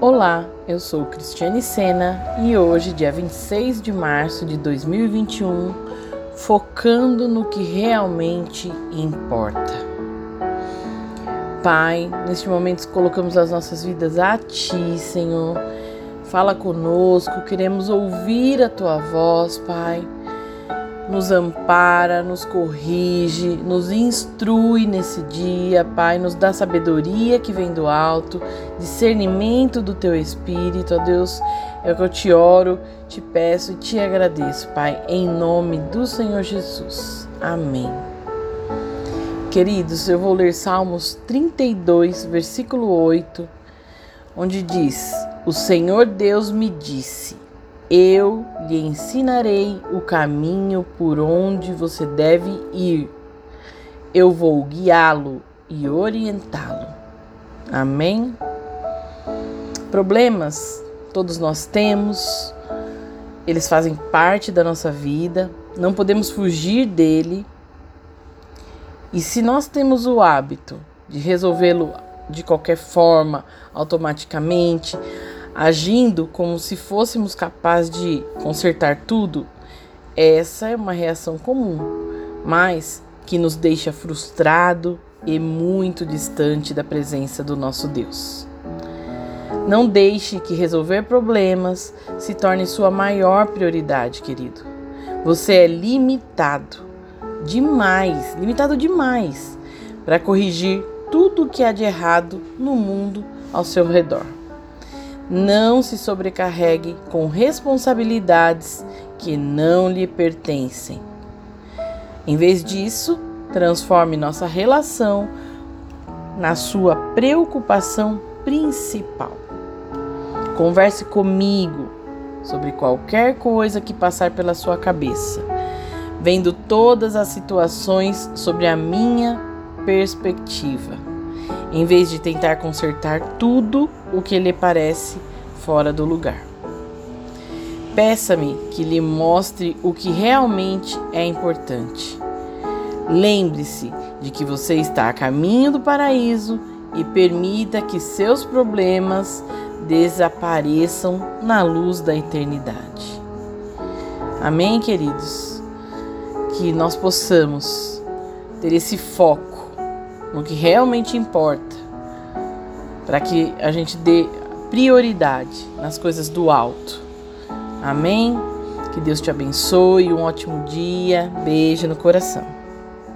Olá, eu sou Cristiane Sena e hoje, dia 26 de março de 2021, focando no que realmente importa. Pai, neste momento colocamos as nossas vidas a Ti, Senhor. Fala conosco, queremos ouvir a Tua voz, Pai nos ampara, nos corrige, nos instrui nesse dia, Pai, nos dá sabedoria que vem do alto, discernimento do teu espírito, ó Deus. É o que eu te oro, te peço e te agradeço, Pai, em nome do Senhor Jesus. Amém. Queridos, eu vou ler Salmos 32, versículo 8, onde diz: O Senhor Deus me disse: eu lhe ensinarei o caminho por onde você deve ir. Eu vou guiá-lo e orientá-lo. Amém? Problemas todos nós temos, eles fazem parte da nossa vida, não podemos fugir dele. E se nós temos o hábito de resolvê-lo de qualquer forma, automaticamente, agindo como se fôssemos capazes de consertar tudo, essa é uma reação comum, mas que nos deixa frustrado e muito distante da presença do nosso Deus. Não deixe que resolver problemas se torne sua maior prioridade, querido. Você é limitado demais, limitado demais para corrigir tudo o que há de errado no mundo ao seu redor. Não se sobrecarregue com responsabilidades que não lhe pertencem. Em vez disso, transforme nossa relação na sua preocupação principal. Converse comigo sobre qualquer coisa que passar pela sua cabeça, vendo todas as situações sobre a minha perspectiva em vez de tentar consertar tudo o que lhe parece fora do lugar. Peça-me que lhe mostre o que realmente é importante. Lembre-se de que você está a caminho do paraíso e permita que seus problemas desapareçam na luz da eternidade. Amém, queridos? Que nós possamos ter esse foco no que realmente importa, para que a gente dê prioridade nas coisas do alto. Amém? Que Deus te abençoe, um ótimo dia, beijo no coração.